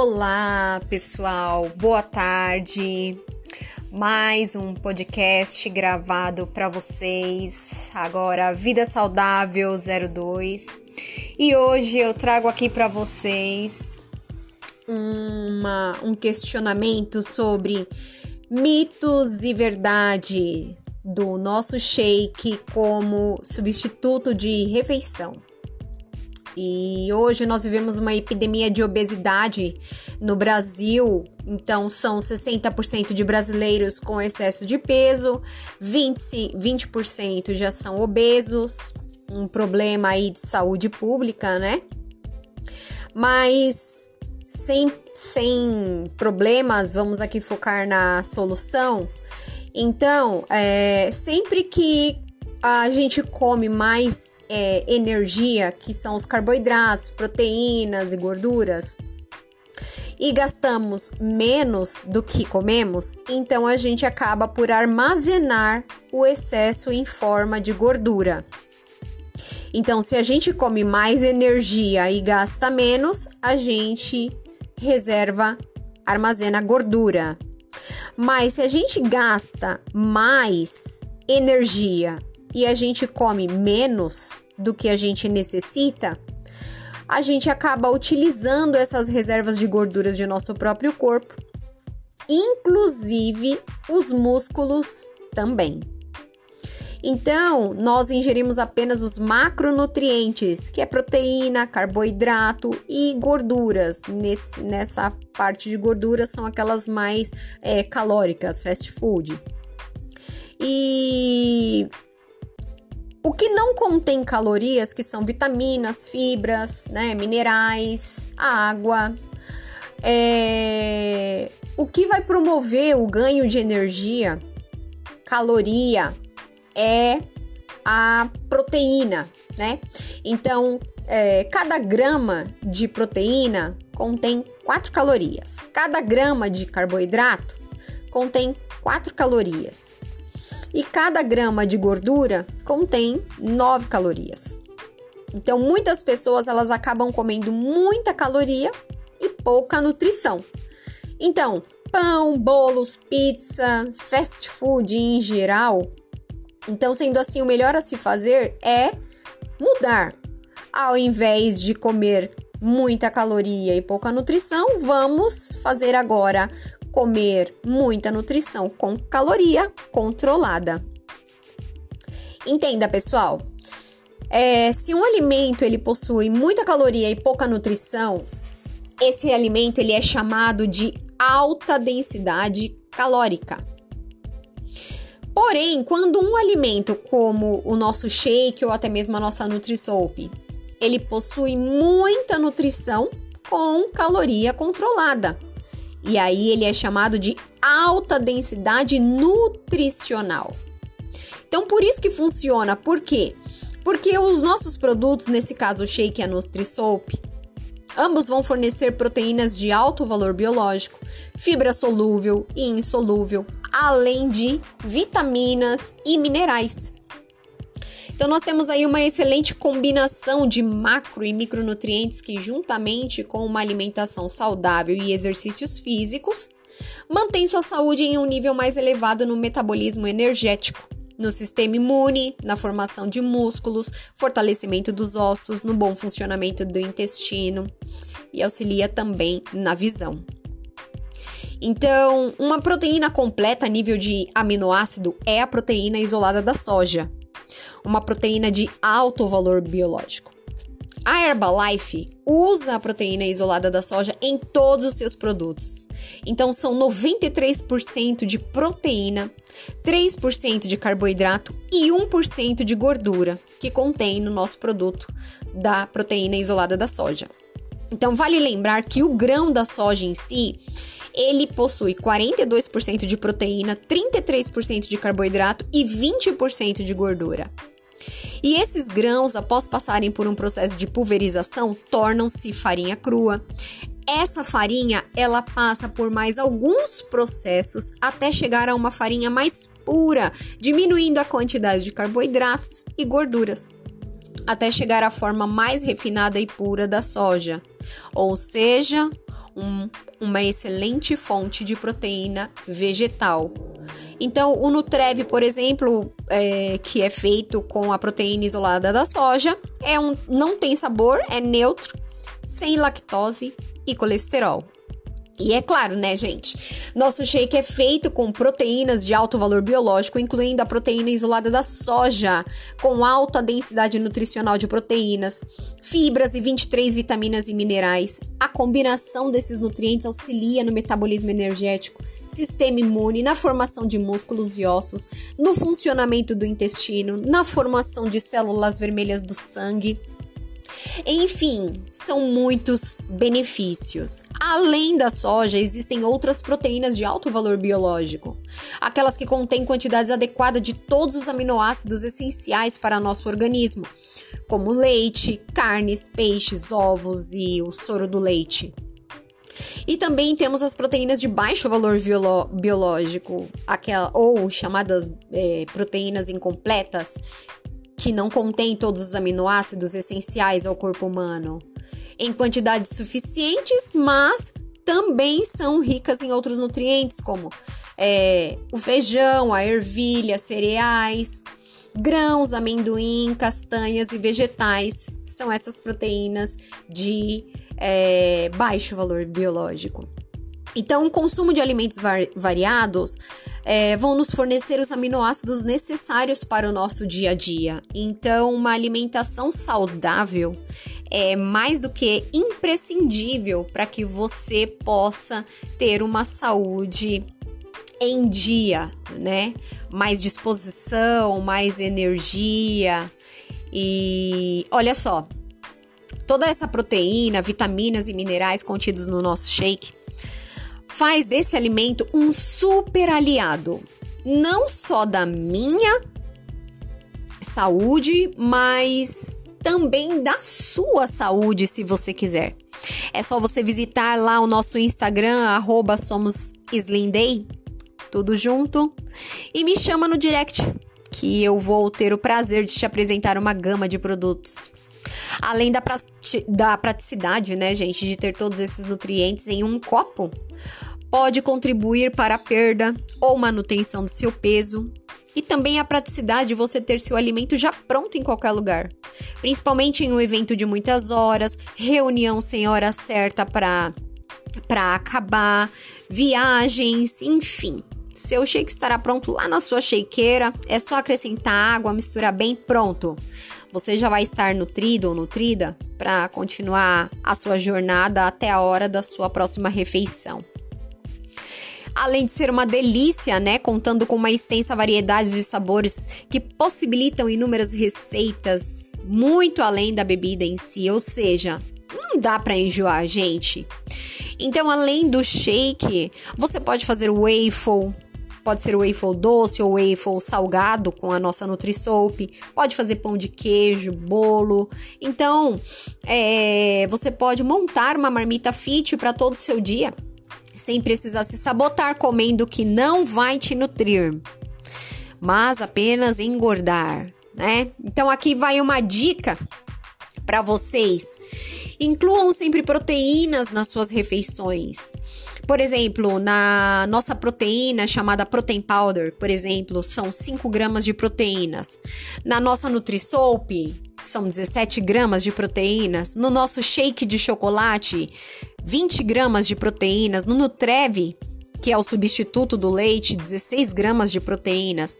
Olá, pessoal. Boa tarde. Mais um podcast gravado para vocês. Agora Vida Saudável 02. E hoje eu trago aqui para vocês uma, um questionamento sobre mitos e verdade do nosso shake como substituto de refeição. E hoje nós vivemos uma epidemia de obesidade no Brasil. Então, são 60% de brasileiros com excesso de peso, 20%, 20 já são obesos, um problema aí de saúde pública, né? Mas sem, sem problemas, vamos aqui focar na solução. Então, é, sempre que a gente come mais é, energia, que são os carboidratos, proteínas e gorduras, e gastamos menos do que comemos, então a gente acaba por armazenar o excesso em forma de gordura. Então, se a gente come mais energia e gasta menos, a gente reserva, armazena gordura. Mas se a gente gasta mais energia e a gente come menos do que a gente necessita, a gente acaba utilizando essas reservas de gorduras de nosso próprio corpo, inclusive os músculos também. Então, nós ingerimos apenas os macronutrientes, que é proteína, carboidrato e gorduras. Nesse, nessa parte de gorduras são aquelas mais é, calóricas, fast food. E o que não contém calorias, que são vitaminas, fibras, né, minerais, água, é... o que vai promover o ganho de energia, caloria, é a proteína, né? Então, é, cada grama de proteína contém 4 calorias, cada grama de carboidrato contém 4 calorias e cada grama de gordura contém 9 calorias. Então, muitas pessoas elas acabam comendo muita caloria e pouca nutrição. Então, pão, bolos, pizza, fast food em geral. Então, sendo assim, o melhor a se fazer é mudar. Ao invés de comer muita caloria e pouca nutrição, vamos fazer agora comer muita nutrição com caloria controlada. Entenda, pessoal. É, se um alimento ele possui muita caloria e pouca nutrição, esse alimento ele é chamado de alta densidade calórica. Porém, quando um alimento como o nosso shake ou até mesmo a nossa NutriSoap, ele possui muita nutrição com caloria controlada. E aí ele é chamado de alta densidade nutricional. Então por isso que funciona, por quê? Porque os nossos produtos, nesse caso o shake e a NutriSoap, ambos vão fornecer proteínas de alto valor biológico, fibra solúvel e insolúvel, além de vitaminas e minerais. Então nós temos aí uma excelente combinação de macro e micronutrientes que juntamente com uma alimentação saudável e exercícios físicos, mantém sua saúde em um nível mais elevado no metabolismo energético, no sistema imune, na formação de músculos, fortalecimento dos ossos, no bom funcionamento do intestino e auxilia também na visão. Então, uma proteína completa a nível de aminoácido é a proteína isolada da soja, uma proteína de alto valor biológico. A Herbalife usa a proteína isolada da soja em todos os seus produtos. Então são 93% de proteína, 3% de carboidrato e 1% de gordura que contém no nosso produto da proteína isolada da soja. Então vale lembrar que o grão da soja em si, ele possui 42% de proteína, 33% de carboidrato e 20% de gordura. E esses grãos, após passarem por um processo de pulverização, tornam-se farinha crua. Essa farinha, ela passa por mais alguns processos até chegar a uma farinha mais pura, diminuindo a quantidade de carboidratos e gorduras, até chegar à forma mais refinada e pura da soja, ou seja, um, uma excelente fonte de proteína vegetal. Então, o Nutrev, por exemplo, é, que é feito com a proteína isolada da soja, é um, não tem sabor, é neutro, sem lactose e colesterol. E é claro, né, gente? Nosso shake é feito com proteínas de alto valor biológico, incluindo a proteína isolada da soja, com alta densidade nutricional de proteínas, fibras e 23 vitaminas e minerais. A combinação desses nutrientes auxilia no metabolismo energético, sistema imune, na formação de músculos e ossos, no funcionamento do intestino, na formação de células vermelhas do sangue enfim, são muitos benefícios. Além da soja, existem outras proteínas de alto valor biológico, aquelas que contêm quantidades adequadas de todos os aminoácidos essenciais para nosso organismo, como leite, carnes, peixes, ovos e o soro do leite. E também temos as proteínas de baixo valor biológico, aquela, ou chamadas é, proteínas incompletas, que não contém todos os aminoácidos essenciais ao corpo humano em quantidades suficientes, mas também são ricas em outros nutrientes, como é, o feijão, a ervilha, cereais, grãos, amendoim, castanhas e vegetais. São essas proteínas de é, baixo valor biológico. Então, o consumo de alimentos variados é, vão nos fornecer os aminoácidos necessários para o nosso dia a dia. Então, uma alimentação saudável é mais do que imprescindível para que você possa ter uma saúde em dia, né? Mais disposição, mais energia. E olha só, toda essa proteína, vitaminas e minerais contidos no nosso shake faz desse alimento um super aliado, não só da minha saúde, mas também da sua saúde, se você quiser. É só você visitar lá o nosso Instagram, arroba tudo junto, e me chama no direct, que eu vou ter o prazer de te apresentar uma gama de produtos. Além da, da praticidade, né, gente, de ter todos esses nutrientes em um copo, pode contribuir para a perda ou manutenção do seu peso e também a praticidade de você ter seu alimento já pronto em qualquer lugar, principalmente em um evento de muitas horas, reunião sem hora certa para para acabar, viagens, enfim. Seu shake estará pronto lá na sua shakeira, é só acrescentar água, misturar bem, pronto. Você já vai estar nutrido ou nutrida para continuar a sua jornada até a hora da sua próxima refeição. Além de ser uma delícia, né, contando com uma extensa variedade de sabores que possibilitam inúmeras receitas muito além da bebida em si, ou seja, não dá para enjoar, gente. Então, além do shake, você pode fazer waffle, Pode ser waffle doce ou waffle salgado com a nossa NutriSoap. Pode fazer pão de queijo, bolo. Então, é, você pode montar uma marmita fit para todo o seu dia, sem precisar se sabotar comendo que não vai te nutrir, mas apenas engordar, né? Então, aqui vai uma dica para vocês. Incluam sempre proteínas nas suas refeições. Por exemplo, na nossa proteína chamada Protein Powder, por exemplo, são 5 gramas de proteínas. Na nossa NutriSoap, são 17 gramas de proteínas. No nosso shake de chocolate, 20 gramas de proteínas. No Nutrev, que é o substituto do leite, 16 gramas de proteínas.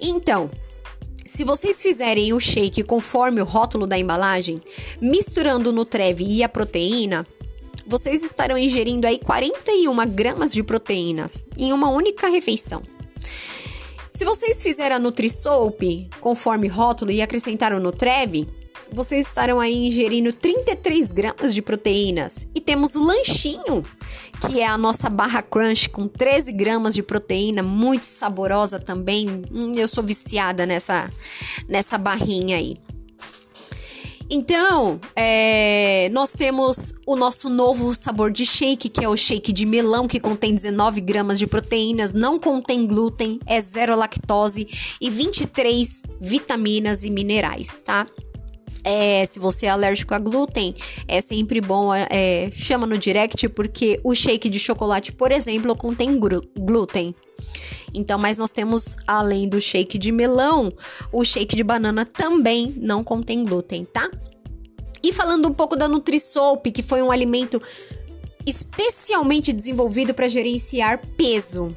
Então, se vocês fizerem o shake conforme o rótulo da embalagem, misturando o Nutrev e a proteína, vocês estarão ingerindo aí 41 gramas de proteínas em uma única refeição. Se vocês fizerem a NutriSoap conforme rótulo e acrescentaram no Nutrev, vocês estarão aí ingerindo 33 gramas de proteínas. E temos o lanchinho, que é a nossa barra crunch com 13 gramas de proteína, muito saborosa também. Hum, eu sou viciada nessa, nessa barrinha aí. Então, é, nós temos o nosso novo sabor de shake, que é o shake de melão, que contém 19 gramas de proteínas, não contém glúten, é zero lactose e 23 vitaminas e minerais, tá? É, se você é alérgico a glúten, é sempre bom, é, é chama no direct, porque o shake de chocolate, por exemplo, contém glúten. Então, mas nós temos, além do shake de melão, o shake de banana também não contém glúten, tá? E falando um pouco da NutriSoap, que foi um alimento especialmente desenvolvido para gerenciar peso,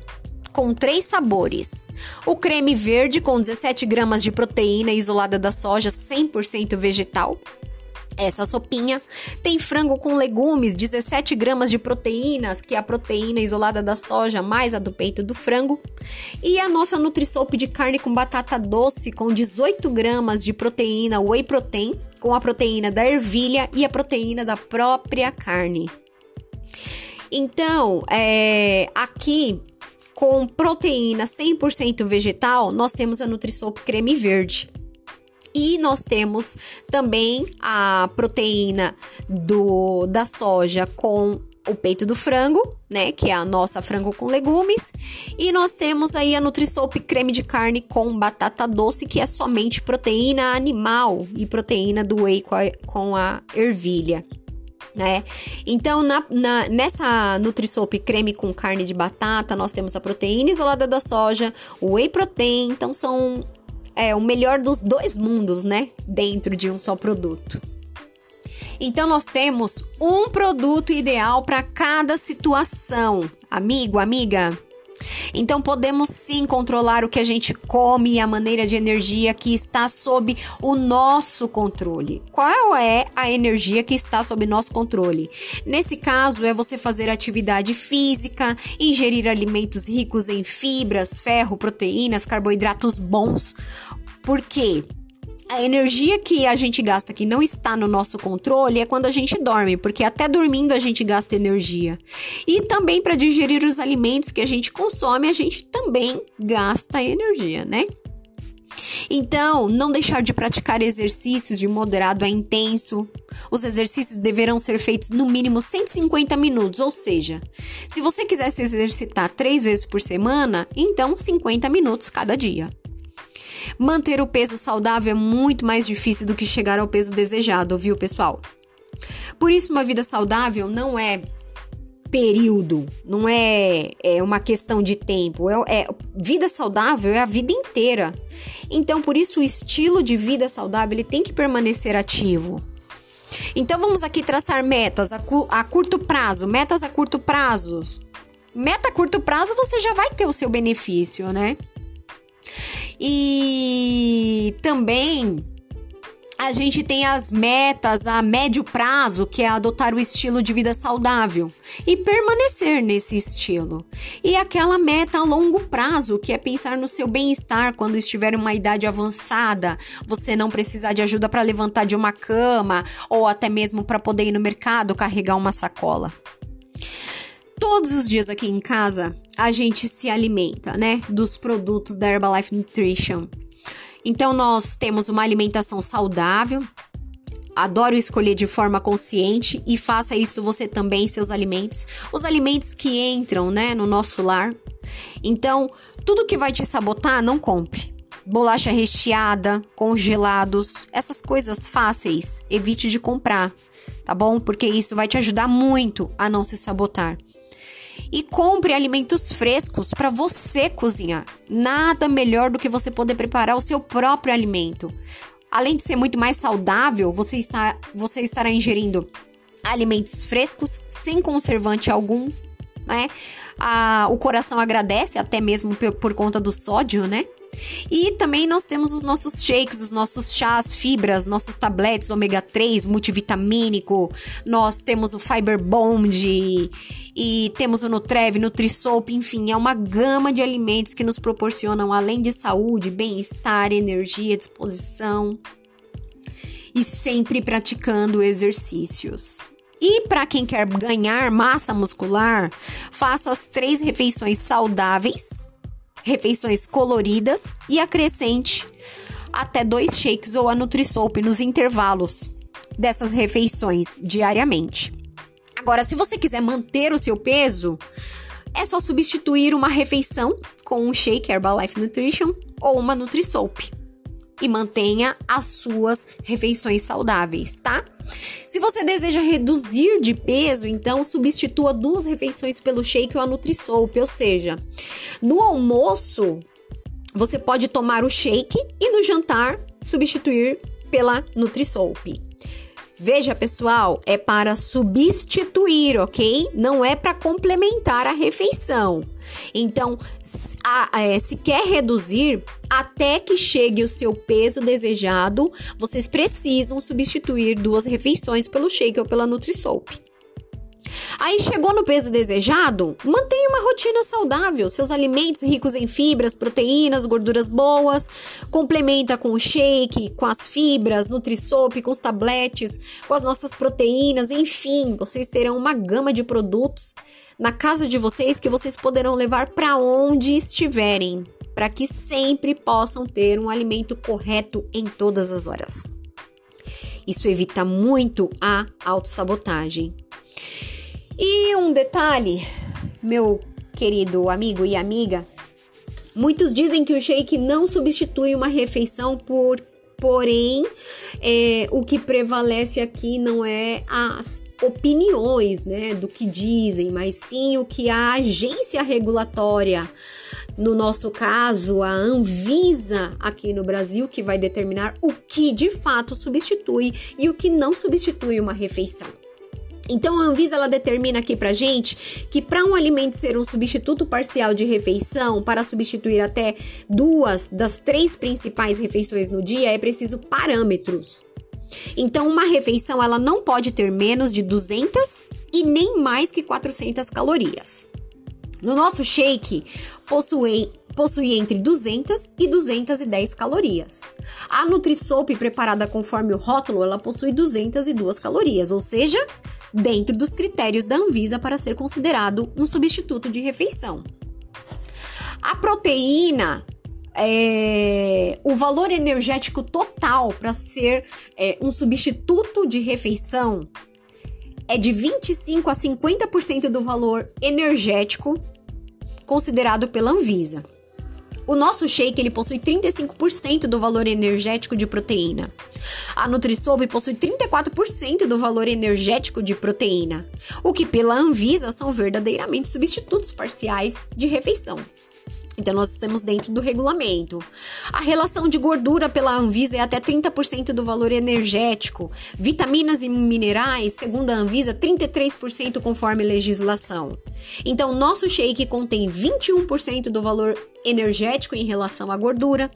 com três sabores. O creme verde com 17 gramas de proteína isolada da soja 100% vegetal. Essa sopinha tem frango com legumes, 17 gramas de proteínas, que é a proteína isolada da soja mais a do peito do frango. E a nossa NutriSoap de carne com batata doce, com 18 gramas de proteína whey protein, com a proteína da ervilha e a proteína da própria carne. Então, é, aqui com proteína 100% vegetal, nós temos a NutriSoap creme verde. E nós temos também a proteína do, da soja com o peito do frango, né, que é a nossa frango com legumes, e nós temos aí a NutriSoap creme de carne com batata doce, que é somente proteína animal e proteína do whey com a, com a ervilha. Né? Então, na, na, nessa NutriSoap creme com carne de batata, nós temos a proteína isolada da soja, o whey protein, então são é, o melhor dos dois mundos, né? Dentro de um só produto. Então, nós temos um produto ideal para cada situação. Amigo, amiga, então podemos sim controlar o que a gente come e a maneira de energia que está sob o nosso controle. Qual é a energia que está sob nosso controle? Nesse caso, é você fazer atividade física, ingerir alimentos ricos em fibras, ferro, proteínas, carboidratos bons. Por quê? A energia que a gente gasta que não está no nosso controle é quando a gente dorme, porque até dormindo a gente gasta energia. E também para digerir os alimentos que a gente consome, a gente também gasta energia, né? Então, não deixar de praticar exercícios de moderado a intenso. Os exercícios deverão ser feitos no mínimo 150 minutos, ou seja, se você quiser se exercitar três vezes por semana, então 50 minutos cada dia. Manter o peso saudável é muito mais difícil do que chegar ao peso desejado, viu, pessoal? Por isso, uma vida saudável não é período, não é, é uma questão de tempo. É, é, vida saudável é a vida inteira. Então, por isso, o estilo de vida saudável ele tem que permanecer ativo. Então, vamos aqui traçar metas a, cu a curto prazo, metas a curto prazo. Meta a curto prazo, você já vai ter o seu benefício, né? E também a gente tem as metas a médio prazo, que é adotar o estilo de vida saudável e permanecer nesse estilo. E aquela meta a longo prazo, que é pensar no seu bem-estar quando estiver em uma idade avançada, você não precisar de ajuda para levantar de uma cama ou até mesmo para poder ir no mercado carregar uma sacola. Todos os dias aqui em casa a gente se alimenta, né, dos produtos da Herbalife Nutrition. Então nós temos uma alimentação saudável. Adoro escolher de forma consciente e faça isso você também seus alimentos, os alimentos que entram, né, no nosso lar. Então, tudo que vai te sabotar, não compre. Bolacha recheada, congelados, essas coisas fáceis, evite de comprar, tá bom? Porque isso vai te ajudar muito a não se sabotar e compre alimentos frescos para você cozinhar. Nada melhor do que você poder preparar o seu próprio alimento. Além de ser muito mais saudável, você, está, você estará ingerindo alimentos frescos, sem conservante algum, né? Ah, o coração agradece, até mesmo por, por conta do sódio, né? E também nós temos os nossos shakes, os nossos chás, fibras, nossos tabletes ômega 3, multivitamínico. Nós temos o Fiber Bond e temos o Nutrev, NutriSoap, enfim, é uma gama de alimentos que nos proporcionam além de saúde, bem-estar, energia, disposição e sempre praticando exercícios. E para quem quer ganhar massa muscular, faça as três refeições saudáveis refeições coloridas e acrescente até dois shakes ou a NutriSoap nos intervalos dessas refeições diariamente. Agora, se você quiser manter o seu peso, é só substituir uma refeição com um shake Herbalife Nutrition ou uma NutriSoap. e mantenha as suas refeições saudáveis, tá? Se você deseja reduzir de peso, então substitua duas refeições pelo shake ou a Nutrisoup, ou seja, no almoço você pode tomar o shake e no jantar substituir pela Nutrisoup. Veja, pessoal, é para substituir, ok? Não é para complementar a refeição. Então, a, é, se quer reduzir, até que chegue o seu peso desejado, vocês precisam substituir duas refeições pelo shake ou pela Nutrisoup. Aí chegou no peso desejado? Mantenha uma rotina saudável, seus alimentos ricos em fibras, proteínas, gorduras boas, complementa com o shake, com as fibras, Nutrisop, com os tabletes, com as nossas proteínas, enfim, vocês terão uma gama de produtos na casa de vocês que vocês poderão levar para onde estiverem, para que sempre possam ter um alimento correto em todas as horas. Isso evita muito a autossabotagem. E um detalhe, meu querido amigo e amiga, muitos dizem que o shake não substitui uma refeição por Porém, é, o que prevalece aqui não é as opiniões, né, do que dizem, mas sim o que a agência regulatória, no nosso caso, a Anvisa aqui no Brasil, que vai determinar o que de fato substitui e o que não substitui uma refeição. Então a Anvisa ela determina aqui pra gente que para um alimento ser um substituto parcial de refeição, para substituir até duas das três principais refeições no dia, é preciso parâmetros. Então uma refeição ela não pode ter menos de 200 e nem mais que 400 calorias. No nosso shake possui possui entre 200 e 210 calorias. A Nutrisoup preparada conforme o rótulo, ela possui 202 calorias, ou seja, dentro dos critérios da Anvisa para ser considerado um substituto de refeição. A proteína é, o valor energético total para ser é, um substituto de refeição é de 25 a 50% do valor energético considerado pela Anvisa. O nosso shake ele possui 35% do valor energético de proteína. A Nutrisob possui 34% do valor energético de proteína, o que pela Anvisa são verdadeiramente substitutos parciais de refeição. Então, nós estamos dentro do regulamento. A relação de gordura pela Anvisa é até 30% do valor energético. Vitaminas e minerais, segundo a Anvisa, 33% conforme legislação. Então, nosso shake contém 21% do valor energético em relação à gordura.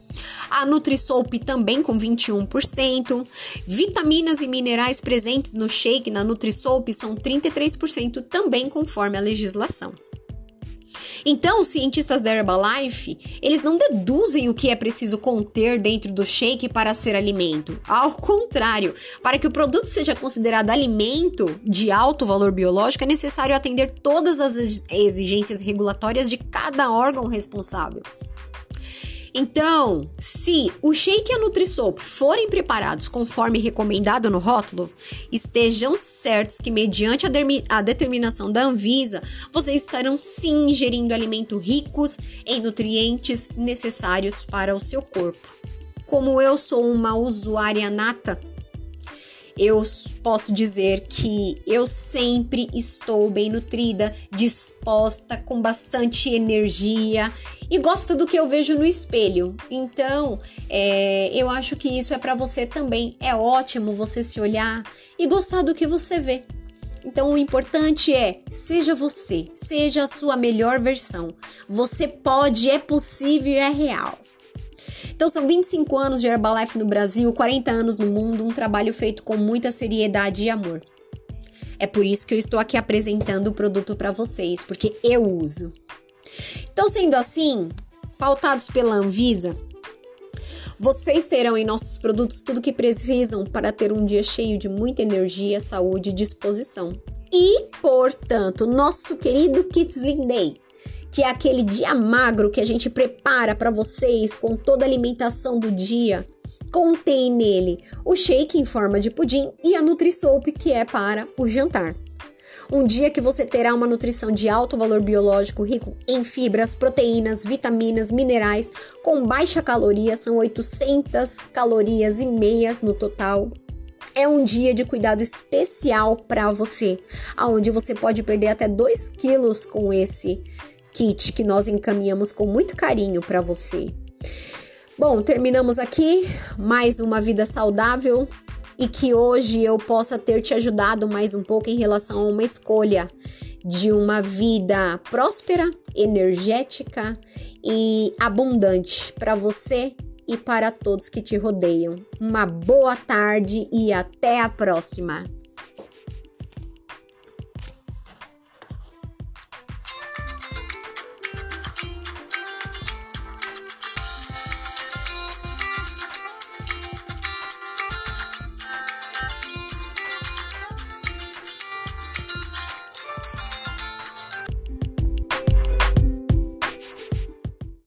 A Nutrisoup também com 21%. Vitaminas e minerais presentes no shake na Nutrisoup são 33% também conforme a legislação. Então, os cientistas da Herbalife, eles não deduzem o que é preciso conter dentro do shake para ser alimento. Ao contrário, para que o produto seja considerado alimento de alto valor biológico, é necessário atender todas as exigências regulatórias de cada órgão responsável. Então, se o shake e a Nutrisoup forem preparados conforme recomendado no rótulo, estejam certos que, mediante a, a determinação da Anvisa, vocês estarão sim ingerindo alimentos ricos em nutrientes necessários para o seu corpo. Como eu sou uma usuária nata eu posso dizer que eu sempre estou bem nutrida, disposta, com bastante energia e gosto do que eu vejo no espelho. Então, é, eu acho que isso é para você também. É ótimo você se olhar e gostar do que você vê. Então, o importante é seja você, seja a sua melhor versão. Você pode, é possível e é real. Então são 25 anos de Herbalife no Brasil, 40 anos no mundo, um trabalho feito com muita seriedade e amor. É por isso que eu estou aqui apresentando o produto para vocês, porque eu uso. Então, sendo assim, pautados pela Anvisa, vocês terão em nossos produtos tudo o que precisam para ter um dia cheio de muita energia, saúde e disposição. E, portanto, nosso querido Kids Lean Day que é aquele dia magro que a gente prepara para vocês com toda a alimentação do dia. Contém nele o shake em forma de pudim e a Nutrisoup, que é para o jantar. Um dia que você terá uma nutrição de alto valor biológico, rico em fibras, proteínas, vitaminas, minerais, com baixa caloria, são 800 calorias e meias no total. É um dia de cuidado especial para você, aonde você pode perder até 2 quilos com esse kit que nós encaminhamos com muito carinho para você. Bom, terminamos aqui mais uma vida saudável e que hoje eu possa ter te ajudado mais um pouco em relação a uma escolha de uma vida próspera, energética e abundante para você e para todos que te rodeiam. Uma boa tarde e até a próxima!